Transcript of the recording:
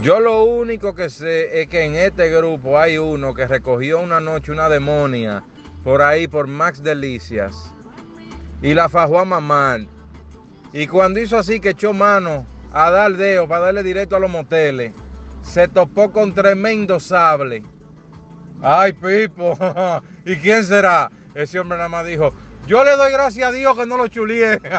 Yo lo único que sé es que en este grupo hay uno que recogió una noche una demonia por ahí por Max Delicias y la fajó a mamar. Y cuando hizo así que echó mano a dar dedo para darle directo a los moteles, se topó con tremendo sable. Ay, Pipo, ¿y quién será? Ese hombre nada más dijo, yo le doy gracias a Dios que no lo chulié.